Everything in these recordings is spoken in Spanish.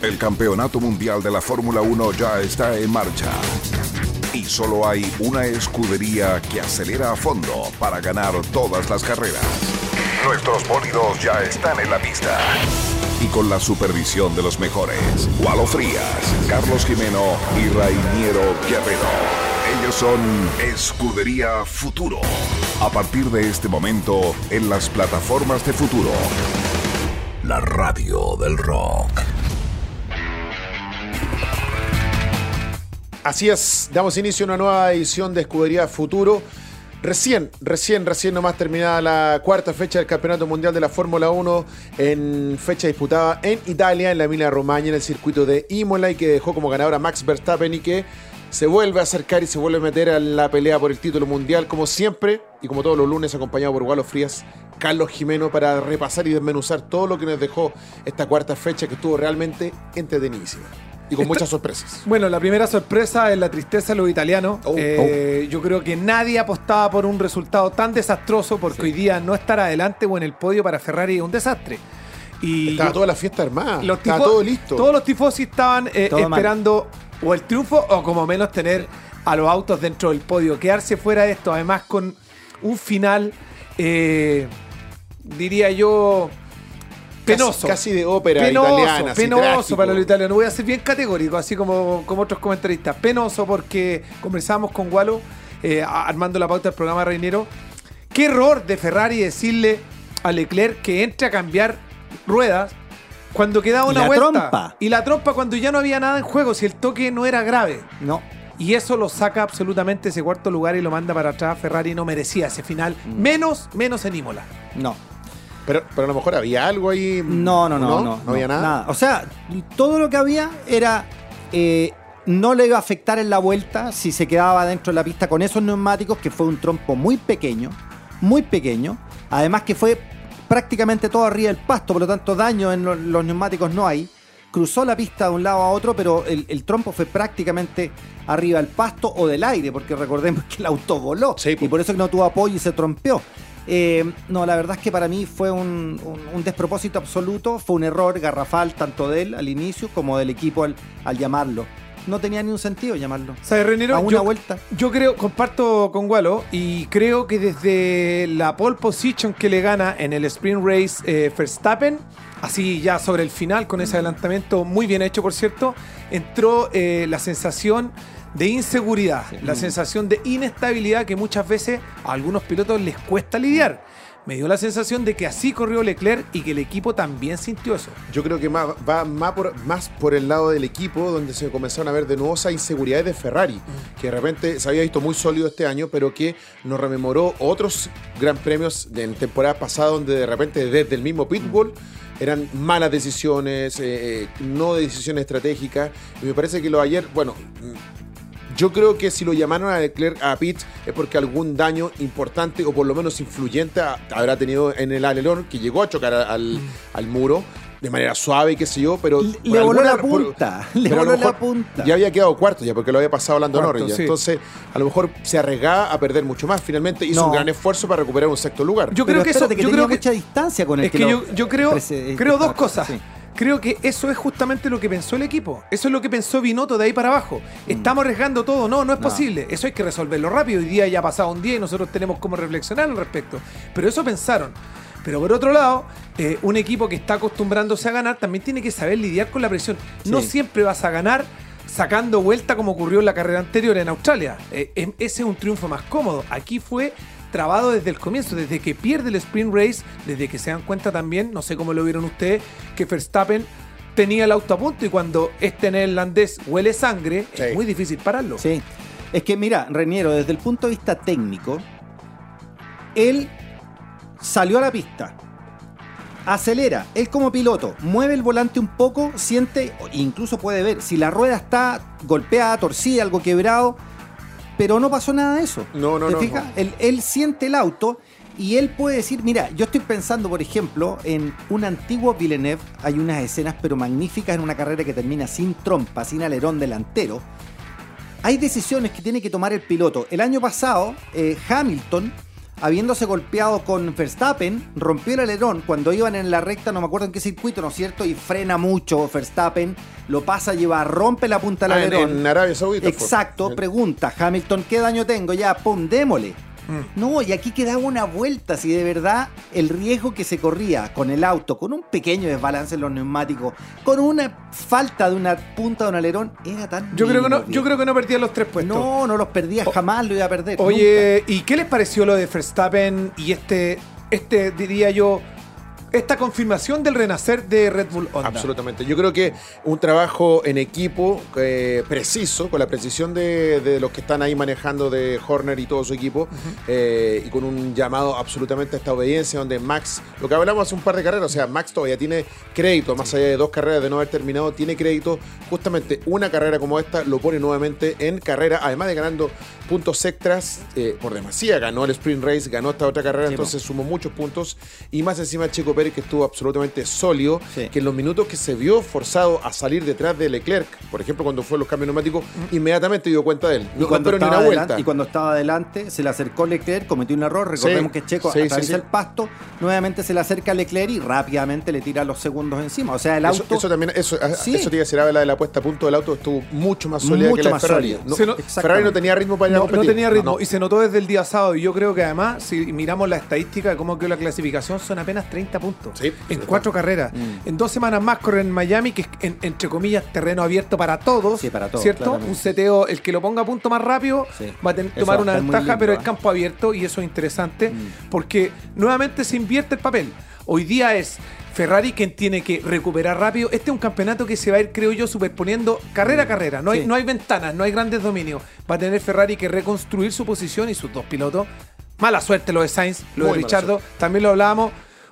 El campeonato mundial de la Fórmula 1 ya está en marcha. Y solo hay una escudería que acelera a fondo para ganar todas las carreras. Nuestros bólidos ya están en la pista. Y con la supervisión de los mejores, Walo Frías, Carlos Jimeno y Rainiero Guerrero. Ellos son Escudería Futuro. A partir de este momento, en las plataformas de Futuro. La radio del rock. Así es, damos inicio a una nueva edición de Escudería Futuro. Recién, recién, recién nomás terminada la cuarta fecha del Campeonato Mundial de la Fórmula 1 en fecha disputada en Italia, en la Emilia Romagna, en el circuito de Imola y que dejó como ganador a Max Verstappen y que se vuelve a acercar y se vuelve a meter a la pelea por el título mundial como siempre y como todos los lunes acompañado por Gualo Frías, Carlos Jimeno para repasar y desmenuzar todo lo que nos dejó esta cuarta fecha que estuvo realmente entretenidísima. Y con muchas sorpresas. Bueno, la primera sorpresa es la tristeza de los italianos. Oh, Eh, Yo creo que nadie apostaba por un resultado tan desastroso porque hoy día no estar adelante o en el podio para Ferrari es un desastre. Y Estaba yo- toda la fiesta armada. los Estaba todo listo. Todos los tifosi estaban eh, mal. esperando o el triunfo o como menos tener a los autos dentro del podio. Quedarse fuera de esto, además con un final, eh, diría yo, penoso. Casi, casi de ópera Penoso, italiana. penoso para los italianos. Voy a ser bien categórico, así como, como otros comentaristas. Penoso porque conversamos con Gualo, eh, armando la pauta del programa Reinero. Qué error de Ferrari decirle a Leclerc que entre a cambiar ruedas cuando quedaba Y una la vuelta. trompa. Y la trompa cuando ya no había nada en juego, si el toque no era grave. No. Y eso lo saca absolutamente ese cuarto lugar y lo manda para atrás. Ferrari no merecía ese final. Menos, menos en Imola. No. Pero, pero a lo mejor había algo ahí. No, no, no, no. No, había nada. O sea, todo lo que había era. eh, no le iba a afectar en la vuelta si se quedaba dentro de la pista con esos neumáticos, que fue un trompo muy pequeño, muy pequeño. Además que fue prácticamente todo arriba del pasto, por lo tanto daño en lo- los neumáticos no hay. Cruzó la pista de un lado a otro, pero el, el trompo fue prácticamente arriba del pasto o del aire, porque recordemos que el auto voló Sí, y pues. por eso que no tuvo apoyo y se trompeó. Eh, no, la verdad es que para mí fue un, un- un despropósito absoluto, fue un error garrafal tanto de él al inicio como del equipo al, al llamarlo. No tenía ni un sentido llamarlo. ¿Sabes, Renero? A una Yo- vuelta. Yo creo, comparto con Gualo y creo que desde la pole position que le gana en el sprint race eh, Verstappen, así ya sobre el final con ese adelantamiento muy bien hecho por cierto, entró eh, la sensación de inseguridad, la sensación de inestabilidad que muchas veces a algunos pilotos les cuesta lidiar. Me dio la sensación de que así corrió Leclerc y que el equipo también sintió eso. Yo creo que más, va más por, más por el lado del equipo, donde se comenzaron a ver de nuevo esas inseguridades de Ferrari, que de repente se había visto muy sólido este año, pero que nos rememoró otros gran premios de en temporada pasada, donde de repente desde el mismo pitbull eran malas decisiones, eh, eh, no decisiones estratégicas. Y me parece que lo de ayer, bueno. Yo creo que si lo llamaron a Leclerc a Pitt es porque algún daño importante o por lo menos influyente ha- habrá tenido en el alerón que llegó a chocar al, al muro de manera suave y qué sé yo, pero... Le- voló alguna- la punta, le voló la punta. Ya había quedado cuarto ya porque lo había pasado Lando Cuarto, Norris. sí. Entonces a lo mejor se arriesgaba a perder mucho más. Finalmente hizo No. un gran esfuerzo para recuperar un sexto lugar. Yo Pero creo que eso... que yo tenía creo que, mucha distancia con el Es que yo, yo creo, creo dos estaba- cosas. sí. Creo que eso es justamente lo que pensó el equipo. Eso es lo que pensó Binotto de ahí para abajo. Estamos arriesgando todo. No, no es Mm. No. posible. Eso hay que resolverlo rápido. Hoy día ya ha pasado un día y nosotros tenemos cómo reflexionar al respecto. Pero eso pensaron. Pero por otro lado, eh, un equipo que está acostumbrándose a ganar también tiene que saber lidiar con la presión. No siempre vas a ganar sacando vuelta como ocurrió en la carrera anterior en Australia. Eh, em- ese es un triunfo más cómodo. Aquí fue trabado desde el comienzo, desde que pierde el sprint race, desde que se dan cuenta también, no sé cómo lo vieron ustedes, que Verstappen tenía el auto a punto y cuando este neerlandés huele sangre, Sí. es muy difícil pararlo. Sí. Es que mira, Reniero, desde el punto de vista técnico, él salió a la pista, acelera, él como piloto, mueve el volante un poco, siente, incluso puede ver si la rueda está golpeada, torcida, algo quebrado, pero no pasó nada de eso. No, no, ¿Te no, fijas? no. Él, él siente el auto y él puede decir, mira, yo estoy pensando, por ejemplo, en un antiguo Villeneuve, hay unas escenas pero magníficas en una carrera que termina sin trompa, sin alerón delantero. Hay decisiones que tiene que tomar el piloto. El año pasado, eh, Hamilton habiéndose golpeado con Verstappen, rompió el alerón cuando iban en la recta, no me acuerdo en qué circuito, ¿no es cierto? Y frena mucho Verstappen, lo pasa a llevar, rompe la punta del Ah, alerón. en Arabia Saudita. Exacto, pregunta, Hamilton, ¿qué daño tengo? Ya, pum, démole. Mm. No, y aquí quedaba una vuelta, si de verdad el riesgo que se corría con el auto, con un pequeño desbalance en los neumáticos, con una falta de una punta de un alerón, era tan Yo creo que no, yo creo que no perdía los tres puestos. No, no los perdía, jamás lo iba a perder. Oye, ¿y qué les pareció lo de Verstappen y este, este diría yo, esta confirmación del renacer de Red Bull Honda? Absolutamente. Yo creo que un trabajo en equipo eh, preciso, con la precisión de, de los que están ahí manejando de Horner y todo su equipo, eh, y con un llamado absolutamente a esta obediencia, donde Max, lo que hablamos hace un par de carreras, o sea, Max todavía tiene crédito, más allá de dos carreras de no haber terminado, tiene crédito. Justamente una carrera como esta lo pone nuevamente en carrera, además de ganando puntos extras eh, por demasía. Ganó el sprint race, ganó esta otra carrera, Sí, entonces sumó muchos puntos. Y más encima Checo Pérez, que estuvo absolutamente sólido, Sí. que en los minutos que se vio forzado a salir detrás de Leclerc, por ejemplo, cuando fue los cambios neumáticos, inmediatamente dio cuenta de él. Y No cuando, esperó ni estaba una vuelta. adelante, y cuando estaba adelante, se le acercó Leclerc, cometió un error. Recordemos Sí, que Checo sí, sí, atraviesa sí. el pasto, nuevamente se le acerca a Leclerc y rápidamente le tira los segundos encima. O sea, el auto. eso también, eso, a- Sí. eso te iba a decir, habla de la puesta a punto del auto, estuvo mucho más sólida Mucho que la de más Ferrari. sólida. No, no- Ferrari no tenía ritmo para ir a No, no competir. tenía ritmo No. y se notó desde el día sábado. Y yo creo que además, si miramos la estadística de cómo quedó la clasificación, son apenas 30 puntos Sí, en cuatro carreras. Mm. En dos semanas más corren en Miami, que es en- entre comillas terreno abierto para todos. Sí, para todos, ¿Cierto? claramente. Un seteo, el que lo ponga a punto más rápido Sí. va a tomar va una ventaja, lindo, pero el ¿eh? campo abierto y eso es interesante Mm. porque nuevamente se invierte el papel. Hoy día es Ferrari quien tiene que recuperar rápido. Este es un campeonato que se va a ir, creo yo, superponiendo carrera a carrera. No hay, Sí. no hay ventanas, no hay grandes dominios. Va a tener Ferrari que reconstruir su posición y sus dos pilotos. Mala suerte lo de Sainz, lo Muy de Richardo. También lo hablábamos.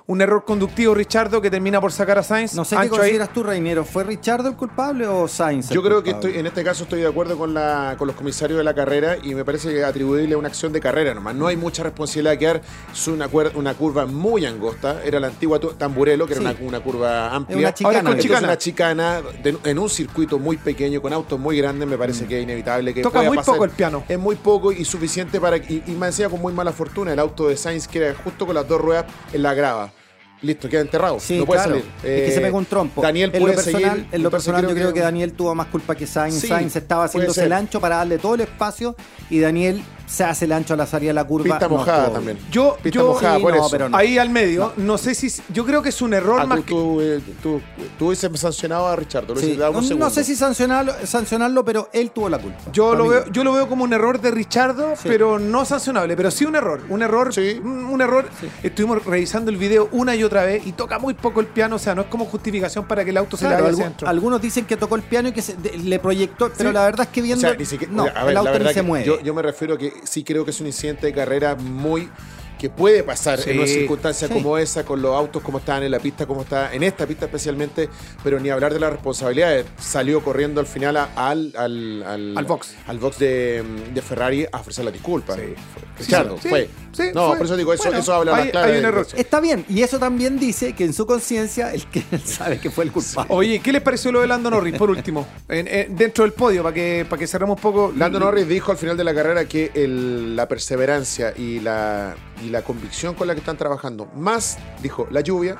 Un error conductivo, Richardo, que termina por sacar a Sainz. No sé qué Ancho ahí. consideras tú, Reiniero. ¿Fue Richardo el culpable o Sainz? el Yo creo que estoy, en este caso estoy de acuerdo con, la, con los comisarios de la carrera y me parece que atribuirle una acción de carrera nomás. No hay mucha responsabilidad que dar. Es una, cuer- una curva muy angosta. Era la antigua Tamburelo, que Sí. era una, una curva amplia. Es una chicana. Ahora con Entonces, chicana. una chicana de- en un circuito muy pequeño, con autos muy grandes, me parece que es inevitable que Toca pueda muy pasar. poco el piano. Es muy poco y suficiente para... Y, y me decía con muy mala fortuna el auto de Sainz, que era justo con las dos ruedas en la grava. Listo, queda enterrado. Sí, no puede claro. salir. es que se pegó un trompo. Daniel en lo personal, seguir. en lo personal yo creo que... que Daniel tuvo más culpa que Sainz. Sí, Sainz estaba haciéndose el ancho para darle todo el espacio y Daniel se hace el ancho a la salida de la curva. Pista mojada también. Yo, Pista yo mojada, por no, eso. pero no. ahí al medio, no. sé si. Yo creo que es un error Ah, más tú, que. tú, eh, tú, tú hubieses sancionado a Richard, lo Sí. No, sé si sancionarlo, sancionarlo, pero él tuvo la culpa. Yo lo, veo, yo lo veo como un error de Richardo, Sí. pero no sancionable, pero sí un error. Un error, Sí. un, error. Estuvimos revisando el video una y otra vez y toca muy poco el piano, o sea, no es como justificación para que el auto se le algu- adentro. algunos dicen que tocó el piano y que se- de- le proyectó, pero la verdad es que O viendo. sea, ni siquiera- no, a ver, el la auto ni se mueve. Yo, yo me refiero a que sí creo que es un incidente de carrera muy que puede pasar Sí. en una circunstancia Sí. como esa, con los autos como estaban en la pista, como está en esta pista especialmente, pero ni hablar de las responsabilidades. Salió corriendo al final a- al, al, Al box. al box de, de Ferrari a ofrecer la disculpa. Sí. Richardo, fue. Sí, no, fue. por eso digo, eso, Bueno, eso habla hay- más clara hay un error. Está bien, y eso también dice que en su conciencia el que sabe que fue el culpable. Oye, ¿qué les pareció lo de Lando Norris, por último? En- en- dentro del podio, para que, para que cerremos un poco. Lando Norris dijo al final de la carrera que el- la perseverancia y la, y la convicción con la que están trabajando, más, dijo, la lluvia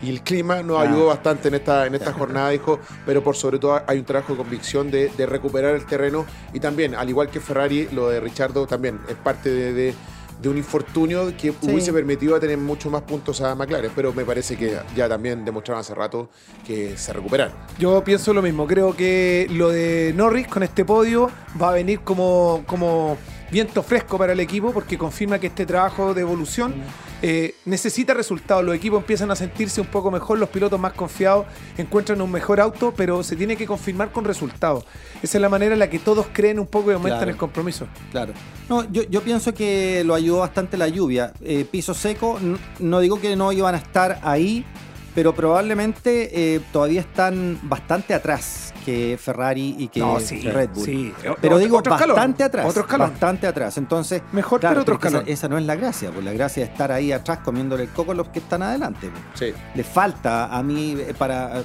y el clima nos Ah. ayudó bastante en esta, en esta jornada, dijo, pero por sobre todo hay un trabajo de convicción de, de recuperar el terreno y también, al igual que Ferrari, lo de Richardo también es parte de, de- de un infortunio que hubiese permitido tener mucho más puntos a McLaren, pero me parece que ya también demostraron hace rato que se recuperaron. Yo pienso lo mismo. Creo que lo de Norris con este podio va a venir como, como viento fresco para el equipo porque confirma que este trabajo de evolución eh, necesita resultados. Los equipos empiezan a sentirse un poco mejor, los pilotos más confiados encuentran un mejor auto, pero se tiene que confirmar con resultados. Esa es la manera en la que todos creen un poco y aumentan Claro. el compromiso. Claro. No, yo, yo pienso que lo ayudó bastante la lluvia. Eh, piso seco, n- no digo que no iban a estar ahí, pero probablemente eh, todavía están bastante atrás que Ferrari y que No, sí, Red Bull. sí. Pero Otro- digo otro bastante atrás. otro. Bastante atrás. Entonces, Mejor, pero otro esa-. Esa, no es la gracia, pues la gracia es estar ahí atrás comiéndole el coco a los que están adelante. pues. Sí. Le falta a mí, eh, para,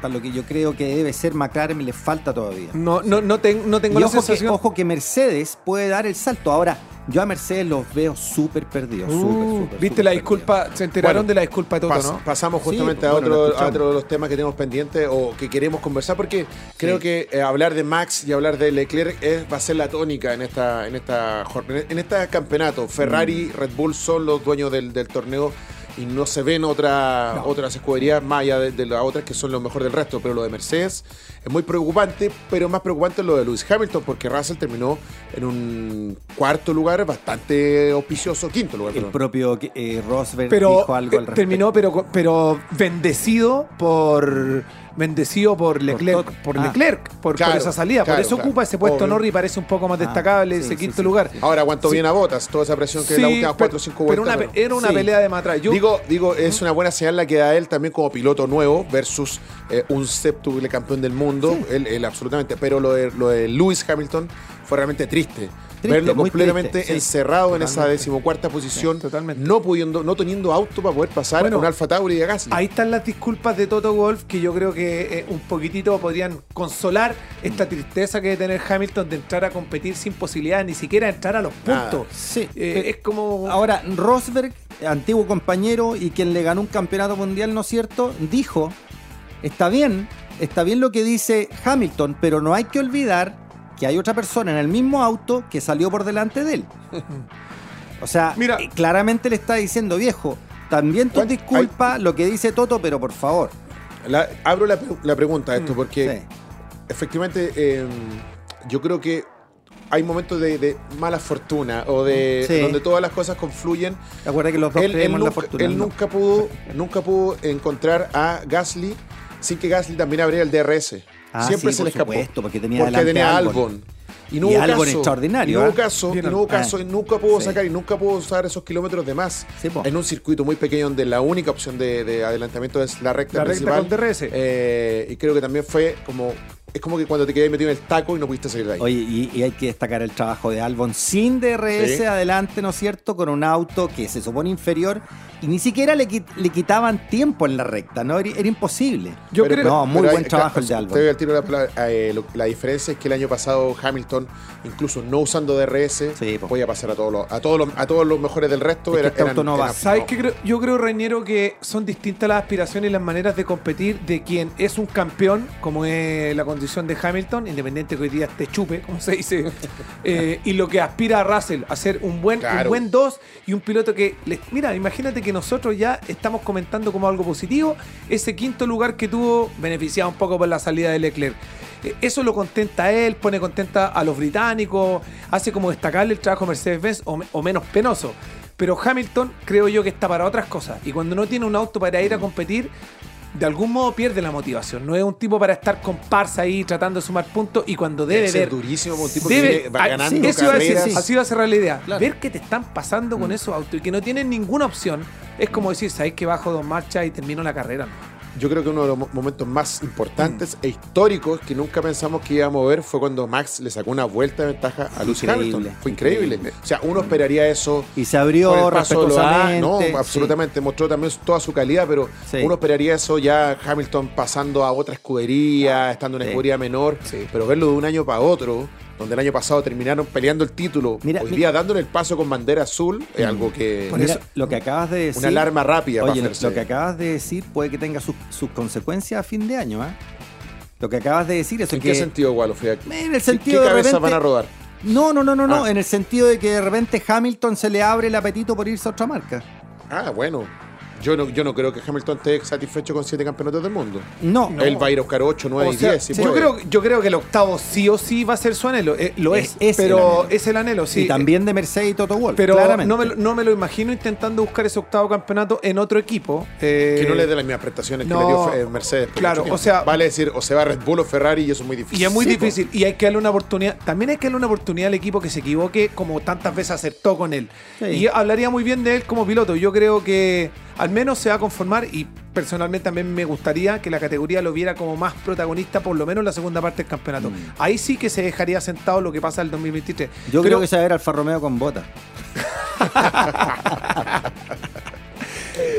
para lo que yo creo que debe ser McLaren, le falta todavía. No, no, no, ten- no tengo Y la ojo que, sensación. ojo que Mercedes puede dar el salto. Ahora, Yo a Mercedes los veo súper perdidos. Uh, súper, ¿Viste la perdidos. disculpa? Se enteraron Bueno, de la disculpa de Toto, Pas- ¿no? Pasamos justamente a, otro, a otro de los temas que tenemos pendientes o que queremos conversar, porque creo que eh, hablar de Max y hablar de Leclerc es- va a ser la tónica en esta en esta en este campeonato. Ferrari, Mm. Red Bull son los dueños del, del torneo y no se ven otra, otras escuderías más allá de, de las otras que son lo mejor del resto. Pero lo de Mercedes es muy preocupante, pero más preocupante es lo de Lewis Hamilton, porque Russell terminó en un cuarto lugar bastante auspicioso, quinto lugar. El perdón. propio eh, Rosberg pero dijo algo al eh, respecto. terminó pero pero bendecido por bendecido por Leclerc por Ah. Leclerc por, por Claro, esa salida claro, por eso claro. ocupa ese puesto. Norris parece un poco más Ah, destacable sí, ese quinto sí, lugar. Ahora aguantó bien a botas, toda esa presión que Sí, la pero- cuatro o cinco pero vueltas. una, pero- era una pelea de matrás Yo- Digo, digo, es una buena señal la que da él también como piloto nuevo versus eh, un septuple campeón del mundo. Él, él absolutamente. Pero lo de, lo de Lewis Hamilton fue realmente triste. Triste, Verlo completamente triste, sí. encerrado en esa decimocuarta posición, Sí, totalmente. no pudiendo, no teniendo auto para poder pasar Bueno, a un Alfa Tauri de Gasly. Ahí están las disculpas de Toto Wolf que yo creo que eh, un poquitito podrían consolar esta tristeza que debe tener Hamilton de entrar a competir sin posibilidad ni siquiera de entrar a los Nada. puntos. Sí. Eh, Eh, es como Ahora, Rosberg, antiguo compañero y quien le ganó un campeonato mundial, ¿no es cierto? Dijo, está bien, está bien lo que dice Hamilton, pero no hay que olvidar que hay otra persona en el mismo auto que salió por delante de él. O sea, Mira. eh, claramente le está diciendo, viejo, también tú ¿Cuál- disculpa lo que dice Toto, pero por favor. La- abro la, pre- la pregunta a esto Mm, porque Sí. efectivamente eh, yo creo que hay momentos de, de mala fortuna o de Sí. donde todas las cosas confluyen Acuerda que los dos él, él la fortuna. él ¿no? nunca pudo nunca pudo encontrar a Gasly sin que Gasly también abriera el DRS. Ah, Siempre sí, se le escapó. supuesto, porque tenía porque tenía Albon. Albon. Y no Y hubo Albon caso. extraordinario, Y no hubo ¿eh? caso, y Bien, no hubo ah. caso, y nunca pudo Sí. sacar y nunca pudo usar esos kilómetros de más. Sí, en un circuito muy pequeño donde la única opción de, de adelantamiento es la recta La recta principal. con DRS. Eh, y creo que también fue como. Es como que cuando te quedé metido en el taco y no pudiste salir de ahí. Oye, y, y hay que destacar el trabajo de Albon sin DRS Sí. adelante, ¿no es cierto? Con un auto que se supone inferior y ni siquiera le, le quitaban tiempo en la recta, ¿no? Era, era imposible. Yo creo- No, muy pero buen hay- trabajo el de Te Albon. doy al tiro la, pla- eh, la diferencia es que el año pasado Hamilton, incluso no usando DRS, Sí, po. podía pasar a todos los, a todos los, a todos los mejores del resto. Es que era- este auto no va. ¿Sabes qué creo? Yo creo, Reñero, que son distintas las aspiraciones y las maneras de competir de quien es un campeón, como es la condición de Hamilton, independiente que hoy día esté chupe, como se dice, eh, y lo que aspira a Russell, a ser un buen, un buen 2 y un piloto que. les- mira, imagínate que nosotros ya estamos comentando como algo positivo ese quinto lugar que tuvo, beneficiado un poco por la salida de Leclerc. Eh, Eso lo contenta a él, pone contenta a los británicos, hace como destacarle el trabajo de Mercedes-Benz o, o menos penoso. Pero Hamilton creo yo que está para otras cosas. Y cuando no tiene un auto para ir a competir, de algún modo pierde la motivación. No es un tipo para estar comparsa ahí tratando de sumar puntos y cuando debe Debe ser ver... durísimo como un tipo que Debe, viene- va ah, ganando sí, eso iba a carreras. así va a cerrar la idea. Claro. Ver que te están pasando con esos autos y que no tienen ninguna opción es como decir, sabes que bajo dos marchas y termino la carrera. Yo creo que uno de los mo- momentos más importantes e históricos que nunca pensamos que íbamos a ver fue cuando Max le sacó una vuelta de ventaja a Lewis Hamilton. Fue increíble. increíble. O sea, uno esperaría eso. Y se abrió años. No, respetuosamente. absolutamente. Mostró también toda su calidad, pero Sí. uno esperaría eso ya Hamilton pasando a otra escudería, estando en una Sí. escudería menor. Sí. Pero verlo de un año para otro, donde el año pasado terminaron peleando el título, Mira, hoy mi- día dándole el paso con bandera azul, es algo que. Mira, eso- lo que acabas de decir. Una alarma rápida para Oye, lo, hacerse. lo que acabas de decir puede que tenga sus, sus consecuencias a fin de año, ¿ah? Lo que acabas de decir es ¿En que. qué sentido, Gualo? Fui a- En el ¿Qué- sentido ¿Qué de repente- van a rodar? No, no, no, no, no. Ah. En el sentido de que de repente Hamilton se le abre el apetito por irse a otra marca. Ah, bueno. Yo no, yo no creo que Hamilton esté satisfecho con siete campeonatos del mundo. No, Él va a ir a buscar 8, 9 O y sea, 10. si yo, puede. creo, yo creo que el octavo sí o sí va a ser su anhelo. eh, lo es, Es- pero es el anhelo, sí. Y también de Mercedes y Toto Wolff. Pero claramente. no me, lo- no me lo imagino intentando buscar ese octavo campeonato en otro equipo. eh, que no le dé las mismas prestaciones no, que le dio eh, Mercedes. claro, o sea- Vale decir, o se va a Red Bull o Ferrari y eso es muy difícil. Y es muy Sí, difícil. Y hay que darle una oportunidad. También hay que darle una oportunidad al equipo que se equivoque, como tantas veces acertó con él. Sí. Y hablaría muy bien de él como piloto. Yo creo que al menos se va a conformar. Y personalmente también me gustaría que la categoría lo viera como más protagonista, por lo menos en la segunda parte del campeonato. Mm. Ahí sí que se dejaría sentado lo que pasa el 2023. Yo Pero- creo que se va a ver Alfa Romeo con bota.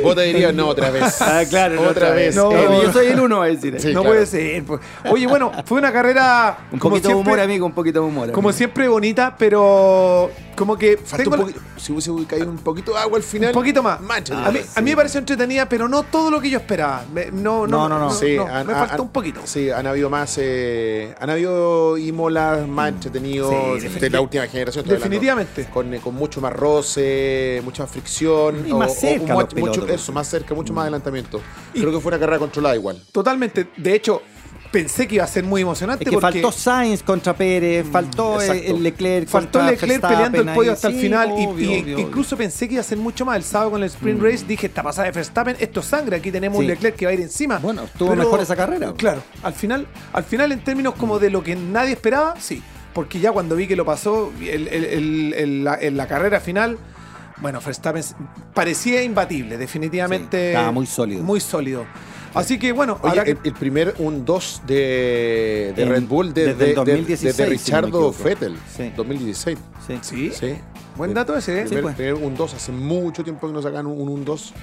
Vos te dirías, no, otra vez. Ah, otra, vez. No, Eh, yo soy el uno, a decir. Sí, no claro. puede ser. pues. Oye, bueno, fue una carrera. Un como poquito de siempre- humor, amigo, un poquito de humor. Como amigo. siempre bonita, pero como que Falta tengo un la- poquito, si hubiese caído un poquito de agua al final. un poquito más. mancha. a, mí, a mí me pareció entretenida, pero no todo lo que yo esperaba. Me- no, no, No, no, no. Sí, no, han- me han- faltó un poquito. Sí, han habido más. Eh, han habido Imolas más entretenidos Sí, de la última generación. hablando. Definitivamente. Con, eh, con mucho más roce, mucha más fricción. Y más cerca mu- los mucho, pilotos. Eso, más cerca, mucho más adelantamiento. Y- Creo que fue una carrera controlada igual. Totalmente. De hecho, pensé que iba a ser muy emocionante Es que porque faltó Sainz contra Pérez, faltó eh, exacto. el Leclerc faltó contra Leclerc Verstappen peleando el podio ahí. hasta el final. y- obvio, y, obvio, incluso pensé que iba a ser mucho más. El sábado con el Sprint Race dije, esta pasada de Verstappen, esto es sangre. Aquí tenemos un. Leclerc que va a ir encima. Bueno, estuvo mejor esa carrera. Claro, al final, al final en términos como de lo que nadie esperaba, sí. Porque ya cuando vi que lo pasó el- la, en la carrera final, bueno, Verstappen parecía imbatible, definitivamente. Sí, estaba muy sólido. Muy sólido. Así que bueno, Oye, que- el, el primer un 2 de, de En- Red Bull desde desde, el 2016, desde si Richardo equivoco. Fettel. Sí. 2016. Sí. Sí. Sí. Buen dato ese, ¿eh? Primer, pues. primer un 2, hace mucho tiempo que no sacan un 1 2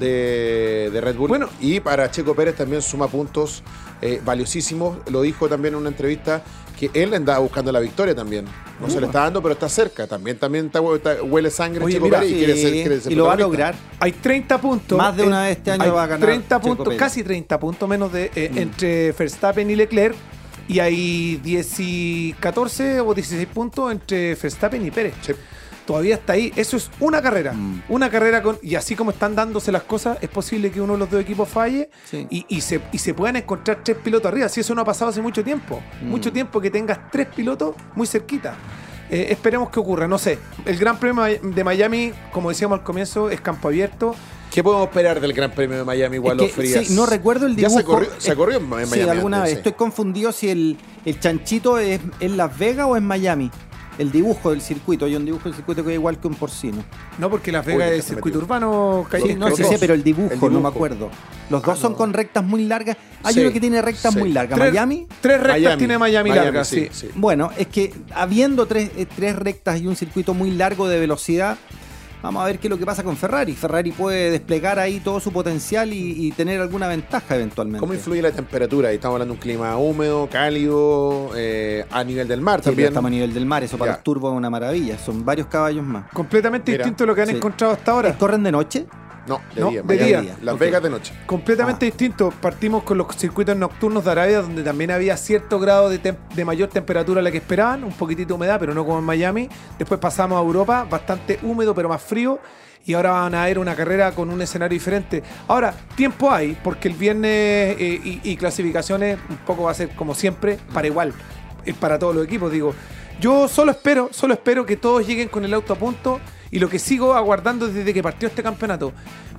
de, de Red Bull. Bueno. y para Checo Pérez también suma puntos eh, valiosísimos. Lo dijo también en una entrevista que él andaba buscando la victoria también. No se le está dando, pero está cerca. También, también está- está- huele sangre Oye, Checo mira, Pérez y Sí, quiere ser, quiere ser y lo va a lograr. Hay 30 puntos. Más de una vez este año hay va a ganar 30 Checo puntos, Pérez. casi 30 puntos menos de eh, entre Verstappen y Leclerc. Y hay 10 y 14 o 16 puntos entre Verstappen y Pérez. Sí. Todavía está ahí. Eso es una carrera. Mm. Una carrera con. Y así como están dándose las cosas, es posible que uno de los dos equipos falle Sí. y, y se, y se puedan encontrar tres pilotos arriba. Si eso no ha pasado hace mucho tiempo. Mm. Mucho tiempo que tengas tres pilotos muy cerquita. Eh, esperemos que ocurra. No sé. El Gran Premio de Miami, como decíamos al comienzo, es campo abierto. ¿Qué podemos esperar del Gran Premio de Miami igual Es que, Frías? sí, no recuerdo el Ya dibujo. se corrió, se corrió en Miami. Sí, alguna antes, vez. sí. Estoy confundido si el, el chanchito es en Las Vegas o en Miami. El dibujo del circuito. Hay un dibujo del circuito que es igual que un porcino. No, porque Las Vegas es circuito urbano, Calle. Sí, no sé, pero el dibujo, El no me acuerdo. Los dos Ah, son no. con rectas muy largas. Hay Sí, uno que tiene rectas sí. muy largas. Tres- Miami. Tres rectas Miami. tiene Miami, Miami, largas, sí, sí. sí. Bueno, es que habiendo tres, eh, tres rectas y un circuito muy largo de velocidad, vamos a ver qué es lo que pasa con Ferrari. Ferrari puede desplegar ahí todo su potencial y, y tener alguna ventaja eventualmente. ¿Cómo influye la temperatura? Ahí estamos hablando de un clima húmedo, cálido, eh, a nivel del mar Sí, también. estamos a nivel del mar, eso para Ya. los turbos es una maravilla. Son varios caballos más. Completamente Mira, distinto a lo que han sí. encontrado hasta ahora. ¿Corren de noche? No, de No, día. de Miami. día. Las. Vegas de noche. Completamente Ah. distinto. Partimos con los circuitos nocturnos de Arabia, donde también había cierto grado de, mayor temperatura a la que esperaban, un poquitito de humedad, pero no como en Miami. Después pasamos a Europa, bastante húmedo, pero más frío. Y ahora van a ver una carrera con un escenario diferente. Ahora, tiempo hay, porque el viernes eh, y, y clasificaciones un poco va a ser como siempre, para igual, eh, para todos los equipos. Digo, yo solo espero, solo espero que todos lleguen con el auto a punto. Y lo que sigo aguardando desde que partió este campeonato,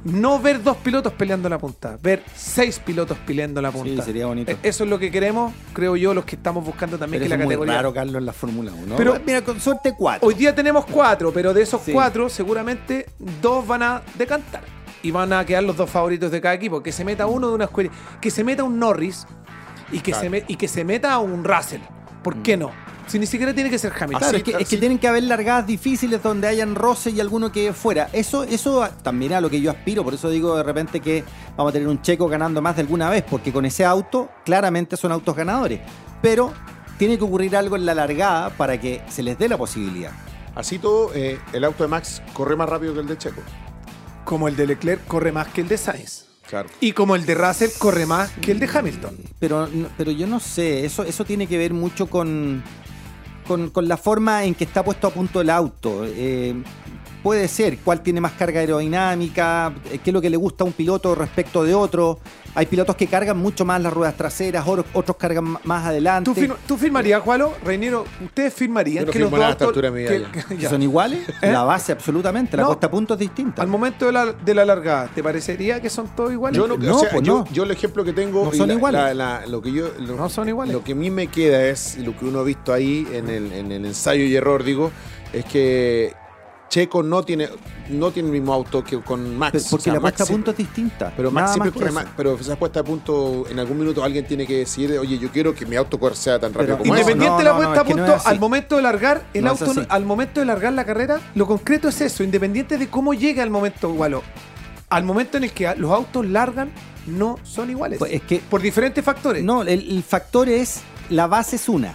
no ver dos pilotos peleando la punta, ver seis pilotos peleando la punta. sería bonito. Eh, Eso es lo que queremos, creo yo, los que estamos buscando también Pero que la es muy categoría. raro, Carlos, en la Fórmula 1. Pero- mira, con suerte cuatro. Hoy día tenemos cuatro, pero de esos Sí. cuatro, seguramente dos van a decantar. Y van a quedar los dos favoritos de cada equipo. Que se meta uno de una escuela. Que se meta un Norris y que, Claro. se, me- y que se meta un Russell. ¿Por qué no? Si ni siquiera tiene que ser Hamilton. Claro, es, que, es así- que tienen que haber largadas difíciles donde hayan roce y alguno que fuera. Eso, eso también es a lo que yo aspiro, por eso digo de repente que vamos a tener un checo ganando más de alguna vez, porque con ese auto claramente son autos ganadores. Pero tiene que ocurrir algo en la largada para que se les dé la posibilidad. Así todo, eh, el auto de Max corre más rápido que el de Checo. Como el de Leclerc corre más que el de Sainz. Claro. Y como el de Russell corre más que el de Hamilton. Pero, pero yo no sé, eso, eso tiene que ver mucho con, con, con la forma en que está puesto a punto el auto. Eh, puede ser cuál tiene más carga aerodinámica, eh, qué es lo que le gusta a un piloto respecto de otro. Hay pilotos que cargan mucho más las ruedas traseras, otros, otros cargan más adelante. ¿Tú, firma- tú firmarías, Jualo? Reinero, ¿ustedes firmarían que los dos nada a esta autos- altura de mi vida que- ya. que- ¿Que ya. ¿Son iguales? ¿Eh? La base, absolutamente. La No. puesta a punto es distinta. Al momento de la, de la largada, ¿te parecería que son todos iguales? Yo no, No, o sea, pues yo, no. yo el ejemplo que tengo No son la- iguales. la- la- lo que yo lo, No son iguales. Lo que a mí me queda es lo que uno ha visto ahí en el, en el ensayo y error, digo, es que Checo no tiene no tiene el mismo auto que con Max. Pero- O porque sea, la Max puesta a punto es distinta. Pero Max Nada siempre corre más. Pero esa puesta a punto, en algún minuto alguien tiene que decir, oye, yo quiero que mi auto corra- sea tan rápido Pero como. Independiente no, de la no, puesta no, a punto, es al momento de largar el auto, al momento de largar la carrera, lo concreto es eso, independiente de cómo llegue al momento, Gualo. Al momento en el que los autos largan, no son iguales. Pues es que por diferentes factores. No, el, el factor es, la base es una,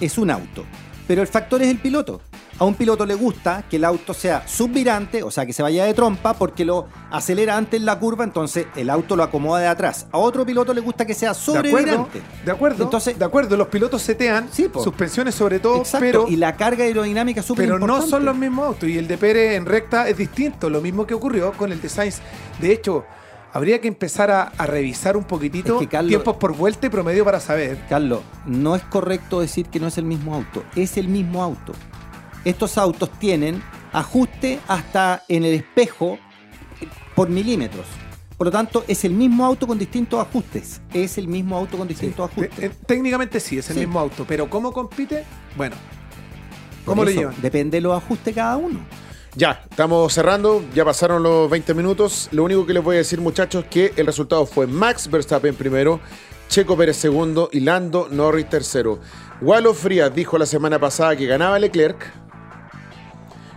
es un auto. Pero el factor es el piloto. A un piloto le gusta que el auto sea subvirante, o sea, que se vaya de trompa, porque lo acelera antes en la curva, entonces el auto lo acomoda de atrás. A otro piloto le gusta que sea De acuerdo, sobrevirante. de acuerdo, Entonces- de acuerdo, los pilotos setean, Sí, suspensiones sobre todo, Exacto, pero, y la carga aerodinámica es súper pero no son los mismos autos. Y el de Pérez en recta es distinto, lo mismo que ocurrió con el de Sainz. De hecho, habría que empezar a, a revisar un poquitito Es que, Carlos- tiempos por vuelta y promedio para saber. Carlos, no es correcto decir que no es el mismo auto, es el mismo auto. Estos autos tienen ajuste hasta en el espejo por milímetros. Por lo tanto, es el mismo auto con distintos ajustes. Es el mismo auto con distintos Te- ajustes. eh, técnicamente sí, es el Sí. mismo auto, pero ¿cómo compite? Bueno, ¿cómo lo llevan? Depende de los ajustes cada uno. Ya, estamos cerrando, ya pasaron los 20 minutos. Lo único que les voy a decir, muchachos, que el resultado fue Max Verstappen primero, Checo Pérez segundo y Lando Norris tercero. Walo Frías dijo la semana pasada que ganaba Leclerc,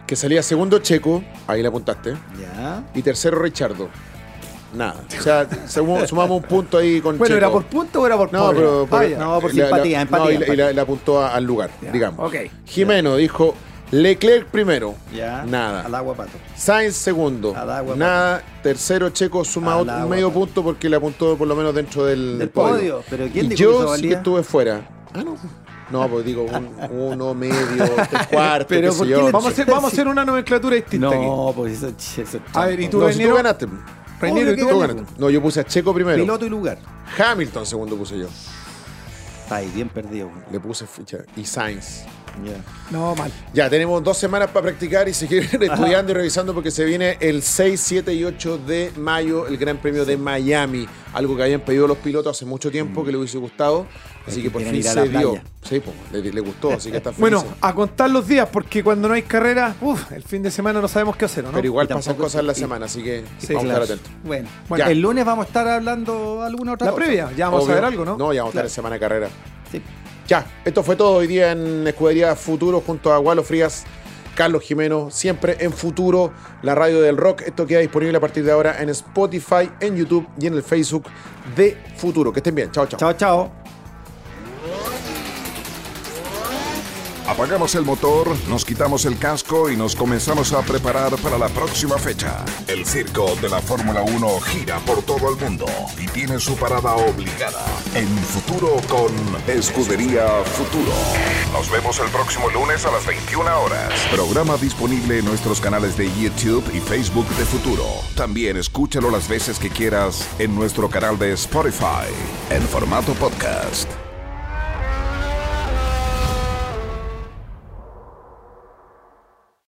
que salía segundo Checo, ahí le apuntaste, Ya. y tercero Richardo. Nada. O sea, sumamos un punto ahí con Bueno, Checo. ¿era por punto o era por No, pero por, Ah. No, por simpatía, no, empatía, y la- y la, empatía. la apuntó a- al lugar, Ya, digamos. ok. Jimeno dijo Leclerc primero. Ya. Nada. Al agua, pato. Sainz segundo. Al agua, Nada. Tercero Checo suma Al otro- un agua, medio pato. punto porque le apuntó por lo menos dentro del, podio. Pero ¿quién Y dijo que yo sí valía? que estuve fuera. Ah, no. No, pues digo un, uno, medio, tres cuartos, Pero qué ¿por sé yo. Vamos a, hacer, vamos a hacer una nomenclatura distinta aquí. No, pues eso, eso A ver, ¿y tú, No, si tú Reñero? ganaste. Reñero, ¿y tú? que Tú gané. ganaste. No, yo puse a Checo primero. Piloto y lugar. Hamilton segundo puse yo. Está ahí, bien perdido. güey. Le puse ficha. Y Sainz. Ya. No, mal. Ya, tenemos dos semanas para practicar y seguir estudiando y revisando porque se viene el 6, 7 y 8 de mayo el Gran Premio de Miami. Algo que habían pedido los pilotos hace mucho tiempo, que le hubiese gustado. Así que que por fin se dio. Sí, pues, le, le gustó, así que está feliz. Bueno, a contar los días, porque cuando no hay carrera, uf, el fin de semana no sabemos qué hacer, ¿o ¿no? Pero igual pasan cosas en la y- semana, así que Sí, vamos claro. a estar atentos. Bueno, Bueno, el lunes vamos a estar hablando alguna otra La cosa. previa, ya vamos Obvio. a ver algo, ¿no? No, ya vamos a estar en semana de carrera. Sí. Ya, esto fue todo hoy día en Escudería Futuro junto a Gualo Frías, Carlos Jimeno, siempre en Futuro, la radio del rock. Esto queda disponible a partir de ahora en Spotify, en YouTube y en el Facebook de Futuro. Que estén bien. Chao, chao. Chao, chao. Apagamos el motor, nos quitamos el casco y nos comenzamos a preparar para la próxima fecha. El circo de la Fórmula 1 gira por todo el mundo y tiene su parada obligada en futuro con Escudería Futuro. Nos vemos el próximo lunes a las 21 horas. Programa disponible en nuestros canales de YouTube y Facebook de Futuro. También escúchalo las veces que quieras en nuestro canal de Spotify en formato podcast.